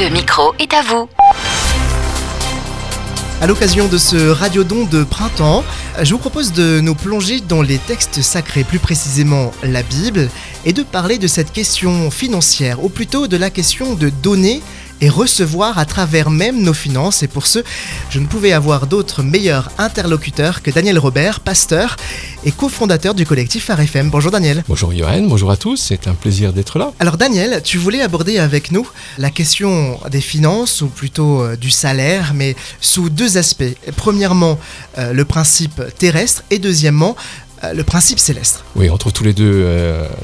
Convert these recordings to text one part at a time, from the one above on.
Le micro est à vous. À l'occasion de ce radiodon de printemps, je vous propose de nous plonger dans les textes sacrés, plus précisément la Bible, et de parler de cette question financière, ou plutôt de la question de donner et recevoir à travers même nos finances. Et pour ce, je ne pouvais avoir d'autres meilleurs interlocuteurs que Daniel Robert, pasteur et cofondateur du collectif FM. Bonjour Daniel. Bonjour Johan, bonjour à tous, c'est un plaisir d'être là. Alors Daniel, tu voulais aborder avec nous la question des finances, ou plutôt euh, du salaire, mais sous deux aspects. Premièrement, euh, le principe terrestre, et deuxièmement, le principe céleste. Oui, on trouve tous les deux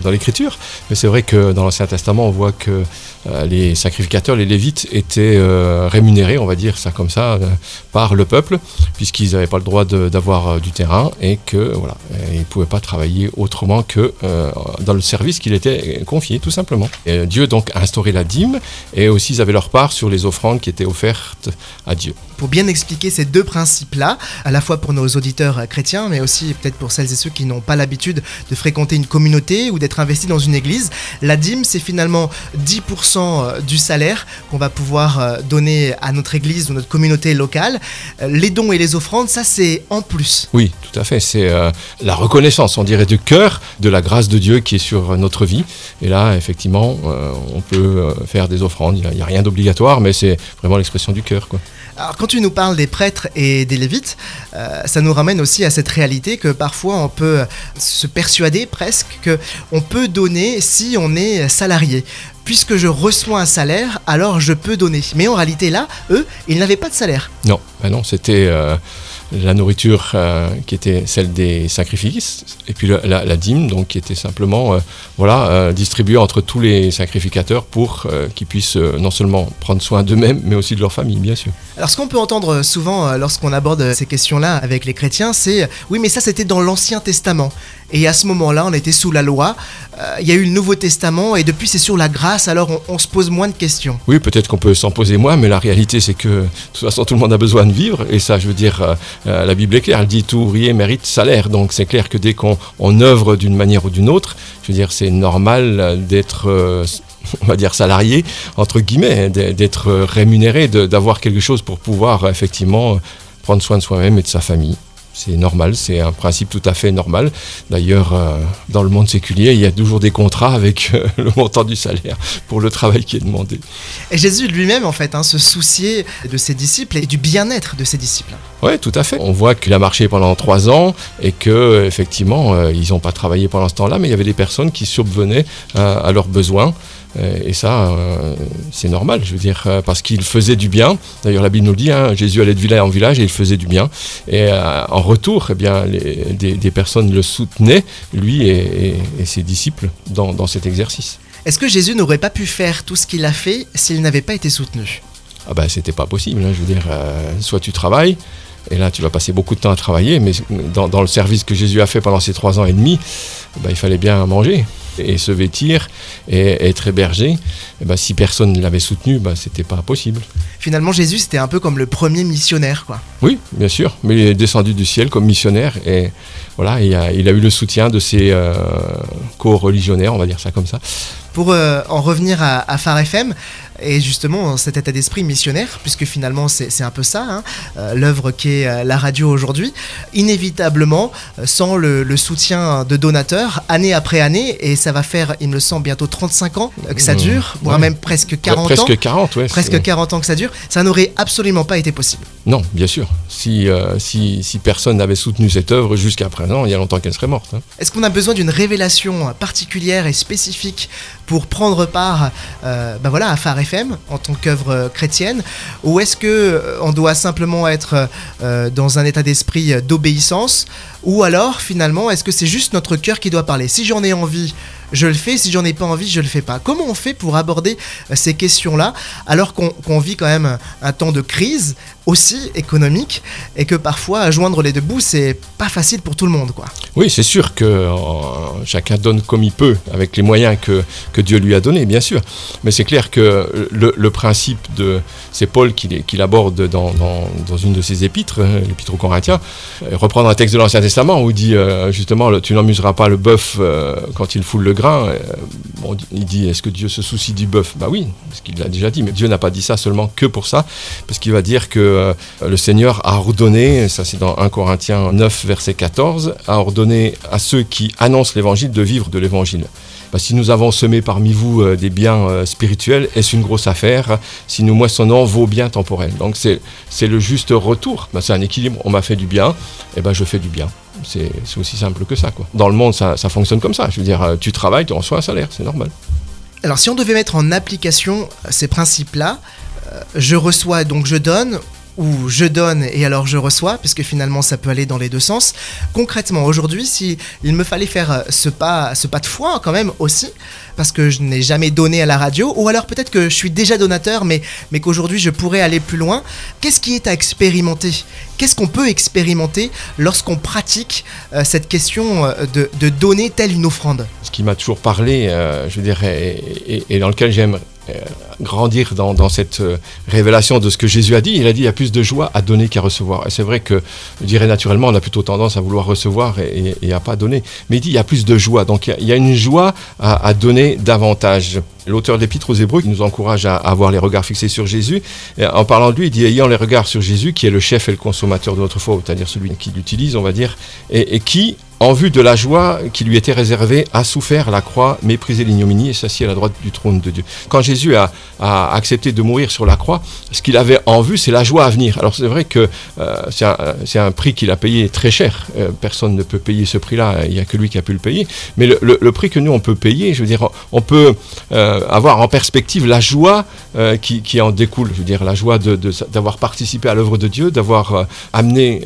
dans l'écriture, mais c'est vrai que dans l'Ancien Testament, on voit que euh, les sacrificateurs, les lévites, étaient euh, rémunérés, on va dire ça comme ça, euh, par le peuple, puisqu'ils n'avaient pas le droit d'avoir du terrain et que voilà, ils ne pouvaient pas travailler autrement que dans le service qu'il était confié, tout simplement. Dieu donc a instauré la dîme et aussi ils avaient leur part sur les offrandes qui étaient offertes à Dieu. Pour bien expliquer ces deux principes-là, à la fois pour nos auditeurs chrétiens, mais aussi peut-être pour celles et ceux qui n'ont pas l'habitude de fréquenter une communauté ou d'être investis dans une église, la dîme, c'est finalement 10% euh, du salaire qu'on va pouvoir euh, donner à notre église ou notre communauté locale. Euh, les dons et les offrandes, ça c'est en plus. Oui, tout à fait. C'est la reconnaissance, on dirait, du cœur de la grâce de Dieu qui est sur notre vie. Et là, effectivement, on peut faire des offrandes. Il n'y a, rien d'obligatoire, mais c'est vraiment l'expression du cœur. Quoi. Alors quand tu nous parles des prêtres et des lévites, ça nous ramène aussi à cette réalité que parfois on peut se persuader presque que on peut donner si on est salarié puisque je reçois un salaire, alors je peux donner. Mais en réalité, là, eux, ils n'avaient pas de salaire. Non, ben non c'était euh, la nourriture euh, qui était celle des sacrifices, et puis la, dîme, donc qui était simplement euh, voilà, distribuée entre tous les sacrificateurs pour qu'ils puissent non seulement prendre soin d'eux-mêmes, mais aussi de leur famille, bien sûr. Alors ce qu'on peut entendre souvent lorsqu'on aborde ces questions-là avec les chrétiens, c'est oui, mais ça c'était dans l'Ancien Testament. Et à ce moment-là, on était sous la loi. Euh, il y a eu le Nouveau Testament et depuis c'est sur la grâce, alors on, se pose moins de questions. Oui, peut-être qu'on peut s'en poser moins, mais la réalité c'est que de toute façon tout le monde a besoin de vivre et ça, je veux dire, euh, euh, la Bible est claire, elle dit tout ouvrier mérite salaire. Donc c'est clair que dès qu'on œuvre d'une manière ou d'une autre, je veux dire, c'est normal d'être on va dire salarié, entre guillemets, d'être rémunéré, d'avoir quelque chose pour pouvoir effectivement prendre soin de soi-même et de sa famille. C'est normal, c'est un principe tout à fait normal. D'ailleurs, euh, dans le monde séculier, il y a toujours des contrats avec euh, le montant du salaire pour le travail qui est demandé. Et Jésus lui-même, en fait, hein, se souciait de ses disciples et du bien-être de ses disciples. Oui, tout à fait. On voit qu'il a marché pendant trois ans et que effectivement, euh, ils n'ont pas travaillé pendant ce temps-là, mais il y avait des personnes qui subvenaient à leurs besoins. Euh, et ça, euh, c'est normal, je veux dire, euh, parce qu'il faisait du bien. D'ailleurs, la Bible nous dit, hein, Jésus allait de village en village et il faisait du bien. Et en retour, eh bien, des, personnes le soutenaient, lui et, ses disciples, dans, cet exercice. Est-ce que Jésus n'aurait pas pu faire tout ce qu'il a fait s'il n'avait pas été soutenu? Ah ben, c'était pas possible. Hein, je veux dire, soit tu travailles, et là, tu vas passer beaucoup de temps à travailler, mais dans, le service que Jésus a fait pendant ces trois ans et demi, ben, il fallait bien manger et se vêtir et, être hébergé, et ben, si personne ne l'avait soutenu, ben, c'était pas possible. Finalement, Jésus, c'était un peu comme le premier missionnaire, quoi. Oui, bien sûr, mais il est descendu du ciel comme missionnaire et voilà, il a, il a eu le soutien de ses euh, co-religionnaires, on va dire ça comme ça. Pour euh, en revenir à, à Phare FM, et justement cet état d'esprit missionnaire, puisque finalement c'est un peu ça, hein, euh, l'œuvre qui est euh, la radio aujourd'hui, inévitablement, euh, sans le, soutien de donateurs, année après année, et ça va faire, il me semble, bientôt 35 ans que ça mmh. dure, voire même presque 40 presque ans. Presque 40, ouais. Presque 40 ans que ça dure, ça n'aurait absolument pas été possible. Non, bien sûr. Si, si, si, personne n'avait soutenu cette œuvre jusqu'à présent, il y a longtemps qu'elle serait morte. Hein. Est-ce qu'on a besoin d'une révélation particulière et spécifique pour prendre part ben voilà, à Phare en tant qu'œuvre euh, chrétienne Ou est-ce que euh, on doit simplement être euh, dans un état d'esprit d'obéissance Ou alors, finalement, est-ce que c'est juste notre cœur qui doit parler? Si j'en ai envie, je le fais. Si j'en ai pas envie, je le fais pas. Comment on fait pour aborder ces questions-là alors qu'on vit quand même un temps de crise aussi économique et que parfois joindre les deux bouts c'est pas facile pour tout le monde quoi. Oui, c'est sûr que euh, chacun donne comme il peut avec les moyens que, Dieu lui a donnés, bien sûr. Mais c'est clair que le, principe de c'est Paul qui, qui l'aborde dans, une de ses épîtres, hein, l'épître aux Corinthiens, euh, reprendre un texte de l'Ancien Testament où il dit justement tu n'amuseras pas le bœuf quand il foule le grain. il dit est-ce que Dieu se soucie du bœuf? Bah oui, parce qu'il l'a déjà dit, mais Dieu n'a pas dit ça seulement que pour ça, parce qu'il va dire que euh, le Seigneur a ordonné, ça c'est dans 1 Corinthiens 9, verset 14, a ordonné à ceux qui annoncent l'évangile de vivre de l'évangile. Bah, si nous avons semé parmi vous euh, des biens euh, spirituels, est-ce une grosse affaire Si nous moissonnons vos biens temporels? Donc c'est le juste retour. Bah, c'est un équilibre. On m'a fait du bien, et ben je fais du bien. C'est aussi simple que ça. Quoi. Dans le monde, ça, ça fonctionne comme ça. Je veux dire, tu travailles, tu reçois un salaire, c'est normal. Alors si on devait mettre en application ces principes-là, je reçois donc je donne ou je donne et alors je reçois, puisque finalement ça peut aller dans les deux sens. Concrètement, aujourd'hui, si il me fallait faire euh, ce pas, ce pas de foi quand même aussi, parce que je n'ai jamais donné à la radio, ou alors peut-être que je suis déjà donateur, mais, mais qu'aujourd'hui je pourrais aller plus loin, qu'est-ce qui est à expérimenter? Qu'est-ce qu'on peut expérimenter lorsqu'on pratique euh, cette question euh, de, de, donner telle une offrande? Ce qui m'a toujours parlé, je dirais, et dans lequel j'aime grandir dans, cette euh, révélation de ce que Jésus a dit. Il a dit il y a plus de joie à donner qu'à recevoir. Et c'est vrai que, je dirais naturellement, on a plutôt tendance à vouloir recevoir et, et, à pas donner. Mais il dit il y a plus de joie. Donc il y a, une joie à, donner davantage. L'auteur de l'Épître aux Hébreux qui nous encourage à, avoir les regards fixés sur Jésus, en parlant de lui, il dit ayant les regards sur Jésus, qui est le chef et le consommateur de notre foi, c'est-à-dire celui qui l'utilise, on va dire, et, qui, en vue de la joie qui lui était réservée, a souffert la croix, méprisé l'ignominie et s'assit à la droite du trône de Dieu. Quand Jésus a, accepté de mourir sur la croix, ce qu'il avait en vue, c'est la joie à venir. Alors c'est vrai que euh, c'est un, prix qu'il a payé très cher. Euh, personne ne peut payer ce prix-là, il n'y a que lui qui a pu le payer. Mais le, prix que nous, on peut payer, je veux dire, on peut euh, avoir en perspective la joie qui, en découle. Je veux dire, la joie d'avoir participé à l'œuvre de Dieu, d'avoir amené,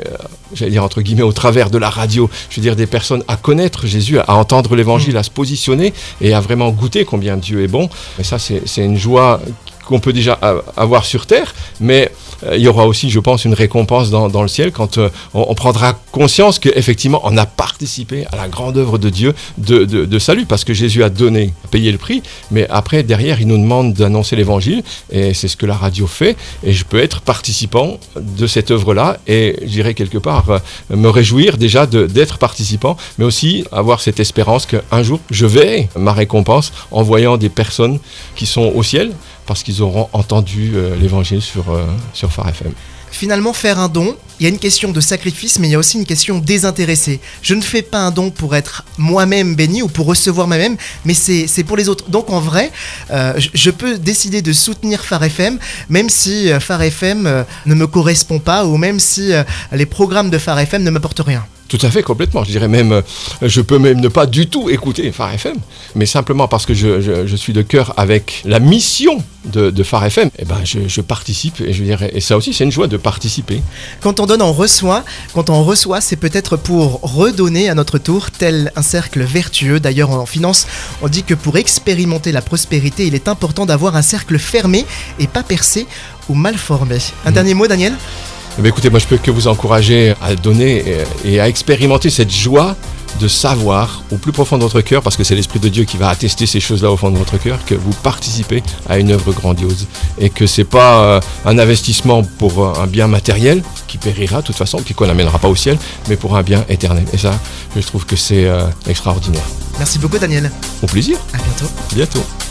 j'allais dire entre guillemets, au travers de la radio, je veux dire, des personnes à connaître Jésus, à entendre l'évangile, à se positionner et à vraiment goûter combien Dieu est bon. Et ça, c'est une joie qu'on peut déjà avoir sur terre, mais euh, il y aura aussi, je pense, une récompense dans, le ciel quand euh, on, prendra conscience qu'effectivement, on a participé à la grande œuvre de Dieu de, salut, parce que Jésus a donné, payé le prix, mais après, derrière, il nous demande d'annoncer l'évangile, et c'est ce que la radio fait, et je peux être participant de cette œuvre-là, et j'irai quelque part euh, me réjouir déjà d'être participant, mais aussi avoir cette espérance qu'un jour, je vais ma récompense en voyant des personnes qui sont au ciel, parce qu'ils auront entendu euh, l'évangile sur, euh, sur Phare FM. Finalement, faire un don, il y a une question de sacrifice, mais il y a aussi une question désintéressée. Je ne fais pas un don pour être moi-même béni ou pour recevoir moi-même, mais c'est pour les autres. Donc en vrai, euh, je peux décider de soutenir Phare FM, même si Phare FM ne me correspond pas, ou même si les programmes de Phare FM ne m'apportent rien. Tout à fait, complètement. Je dirais même, euh, je peux même ne pas du tout écouter Phare FM, mais simplement parce que je, suis de cœur avec la mission de, Phare FM, eh ben je, participe et je dirais, et ça aussi c'est une joie de participer. Quand on donne, on reçoit. Quand on reçoit, c'est peut-être pour redonner à notre tour, tel un cercle vertueux. D'ailleurs, en finance, on dit que pour expérimenter la prospérité, il est important d'avoir un cercle fermé et pas percé ou mal formé. Un mmh. dernier mot, Daniel? Eh écoutez, moi je peux que vous encourager à donner et, à expérimenter cette joie de savoir au plus profond de votre cœur, parce que c'est l'Esprit de Dieu qui va attester ces choses-là au fond de votre cœur, que vous participez à une œuvre grandiose et que c'est pas euh, un investissement pour un bien matériel qui périra de toute façon, qui qu'on n'amènera pas au ciel, mais pour un bien éternel. Et ça, je trouve que c'est euh, extraordinaire. Merci beaucoup, Daniel. Au plaisir. À bientôt. Bientôt.